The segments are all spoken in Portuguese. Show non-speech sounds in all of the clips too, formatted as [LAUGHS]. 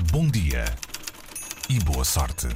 Bom dia e boa sorte.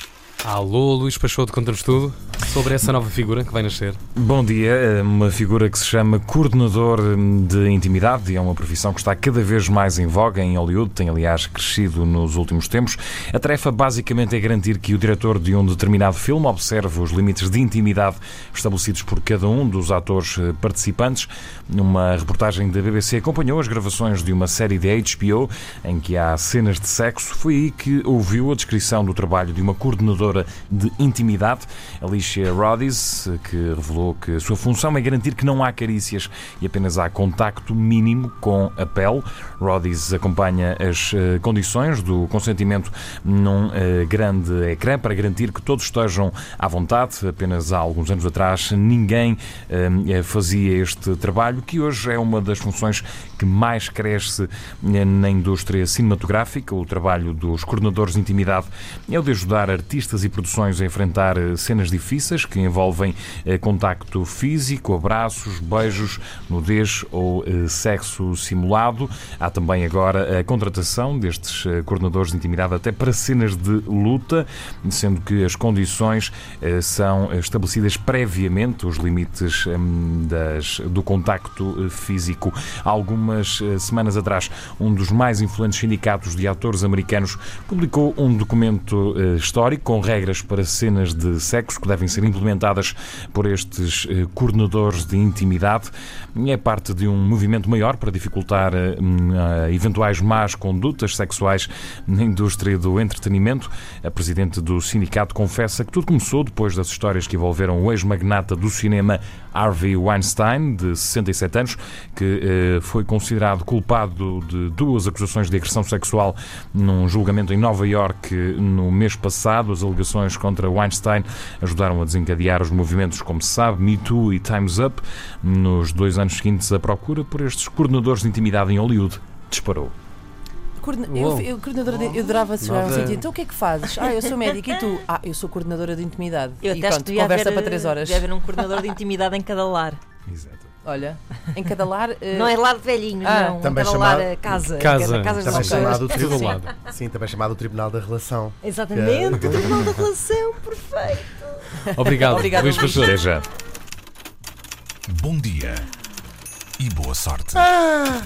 Alô, Luís Peixoto, conta-nos tudo sobre essa nova figura que vai nascer. Bom dia, uma figura que se chama coordenador de intimidade e é uma profissão que está cada vez mais em voga em Hollywood, tem aliás crescido nos últimos tempos. A tarefa basicamente é garantir que o diretor de um determinado filme observe os limites de intimidade estabelecidos por cada um dos atores participantes. Uma reportagem da BBC acompanhou as gravações de uma série de HBO em que há cenas de sexo. Foi aí que ouviu a descrição do trabalho de uma coordenadora de intimidade, Alicia Rodis, que revelou que a sua função é garantir que não há carícias e apenas há contacto mínimo com a pele. Rodis acompanha as uh, condições do consentimento num uh, grande ecrã para garantir que todos estejam à vontade. Apenas há alguns anos atrás ninguém uh, fazia este trabalho, que hoje é uma das funções que mais cresce na indústria cinematográfica. O trabalho dos coordenadores de intimidade é o de ajudar artistas e produções a enfrentar eh, cenas difíceis que envolvem eh, contacto físico, abraços, beijos, nudez ou eh, sexo simulado. Há também agora a contratação destes coordenadores de intimidade até para cenas de luta, sendo que as condições são estabelecidas previamente, os limites hum, das, do contacto físico. Há algumas semanas atrás, um dos mais influentes sindicatos de atores americanos publicou um documento histórico com regras para cenas de sexo que devem ser implementadas por estes eh, coordenadores de intimidade. É parte de um movimento maior para dificultar eh, eventuais más condutas sexuais na indústria do entretenimento. A presidente do sindicato confessa que tudo começou depois das histórias que envolveram o ex-magnata do cinema Harvey Weinstein, de 67 anos, que eh, foi considerado culpado de duas acusações de agressão sexual num julgamento em Nova York no mês passado. As alegações contra Weinstein ajudaram a desencadear os movimentos, como se sabe, Me Too e Time's Up. Nos dois anos seguintes, a procura por estes coordenadores de intimidade em Hollywood disparou. Eu, eu, coordenadora de, eu adorava chegar ao sítio. Então o que é que fazes? Ah, eu sou médica e tu? Ah, eu sou coordenadora de intimidade. Eu e pronto, conversa haver, para três horas. Deve haver um coordenador de intimidade em cada lar. Exato. Olha, em cada lar. Uh... Não é lar de velhinhos, ah, não. Também cada chamado... lar é casa. Casa. Casas também chamado tribunal. Sim, também chamado o Tribunal da Relação. Exatamente, que... o Tribunal da Relação, [LAUGHS] perfeito. Obrigado, Obrigado Luís Pastor. já. Bom dia e boa sorte. Ah!